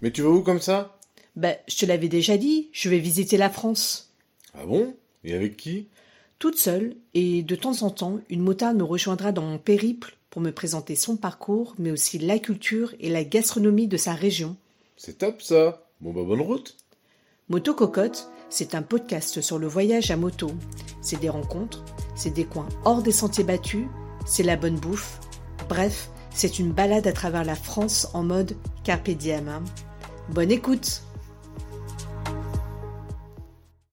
Mais tu vas où comme ça? Bah, je te l'avais déjà dit, je vais visiter la France. Ah bon? Et avec qui? Toute seule, et de temps en temps, une motarde me rejoindra dans mon périple pour me présenter son parcours, mais aussi la culture et la gastronomie de sa région. C'est top ça Bon bah bonne route Moto Cocotte, c'est un podcast sur le voyage à moto. C'est des rencontres, c'est des coins hors des sentiers battus, c'est la bonne bouffe. Bref, c'est une balade à travers la France en mode carpe diem. hein. Bonne écoute